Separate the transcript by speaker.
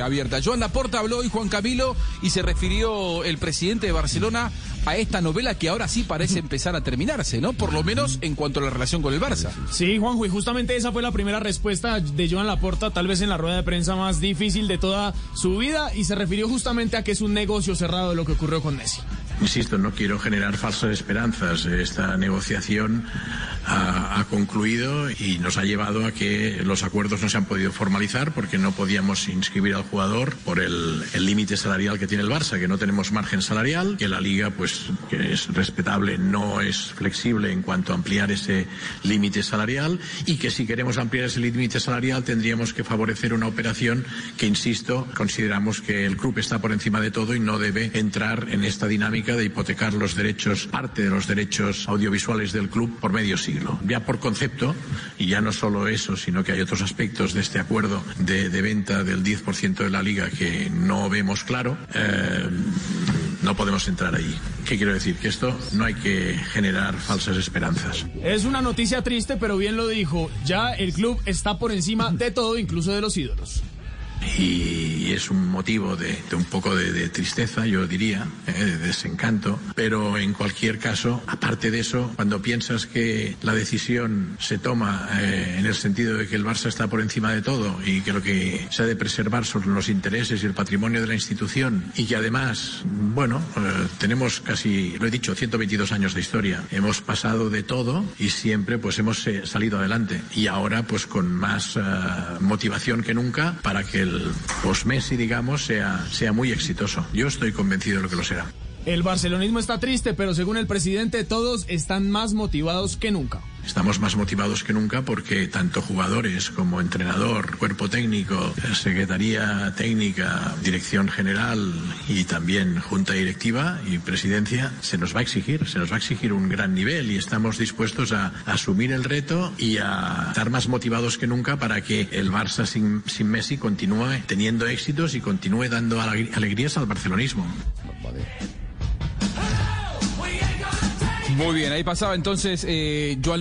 Speaker 1: abierta. Joan Laporta habló hoy Juan Camilo y se refirió el presidente de Barcelona a esta novela que ahora sí parece empezar a terminarse, ¿no? Por lo menos en cuanto a la relación con el Barça.
Speaker 2: Sí, Juanjo, y justamente esa fue la primera respuesta de Joan Laporta, tal vez en la rueda de prensa más difícil de toda su vida, y se refirió justamente a que es un negocio cerrado lo que ocurrió con Messi.
Speaker 3: Insisto, no quiero generar falsas esperanzas. Esta negociación ha, concluido y nos ha llevado a que los acuerdos no se han podido formalizar porque no podíamos inscribir al jugador por el límite salarial que tiene el Barça, que no tenemos margen salarial, que la liga, pues, que es respetable, no es flexible en cuanto a ampliar ese límite salarial y que si queremos ampliar ese límite salarial tendríamos que favorecer una operación que, insisto, consideramos que el club está por encima de todo y no debe entrar en esta dinámica de hipotecar los derechos, parte de los derechos audiovisuales del club por medio siglo. Ya por concepto, y ya no solo eso, sino que hay otros aspectos de este acuerdo de, de venta del 10% de la liga que no vemos claro, eh, no podemos entrar ahí. ¿Qué quiero decir? Que esto no hay que generar falsas esperanzas.
Speaker 2: Es una noticia triste, pero bien lo dijo. Ya el club está por encima de todo, incluso de los ídolos
Speaker 3: y es un motivo de, de un poco de, de, tristeza, yo diría, eh, de desencanto, pero en cualquier caso, aparte de eso, cuando piensas que la decisión se toma eh, en el sentido de que el Barça está por encima de todo y que lo que se ha de preservar son los intereses y el patrimonio de la institución y que además, bueno, eh, tenemos casi, lo he dicho, 122 años de historia, hemos pasado de todo y siempre pues hemos salido adelante. Y ahora pues con más motivación que nunca para que el post-Messi, digamos, sea, sea muy exitoso. Yo estoy convencido de lo que lo será.
Speaker 2: El barcelonismo está triste, pero según el presidente, todos están más motivados que nunca.
Speaker 3: Estamos más motivados que nunca porque tanto jugadores como entrenador, cuerpo técnico, secretaría técnica, dirección general y también junta directiva y presidencia se nos va a exigir, se nos va a exigir un gran nivel y estamos dispuestos a, a asumir el reto y a estar más motivados que nunca para que el Barça sin, sin Messi continúe teniendo éxitos y continúe dando alegrías al barcelonismo.
Speaker 1: Muy bien, ahí pasaba entonces eh, Joan.